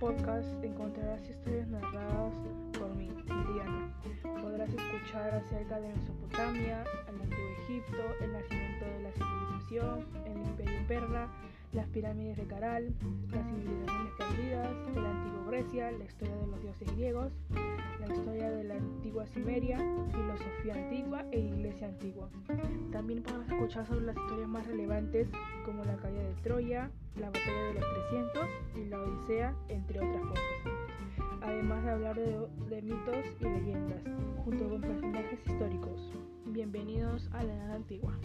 podcast encontrarás historias narradas por mí, Diana. Podrás escuchar acerca de Mesopotamia, el antiguo Egipto, el nacimiento de la civilización, el imperio perla, las pirámides de Caral, las civilizaciones perdidas, el antiguo Grecia, la historia de los dioses griegos, la historia de la antigua Siberia, filosofía antigua e iglesia antigua. También podrás escuchar sobre las historias más relevantes como la caída de Troya, la batalla de los 300 y la Odisea, entre otras cosas. Además de hablar de, de mitos y leyendas, junto con personajes históricos. Bienvenidos a la Edad Antigua.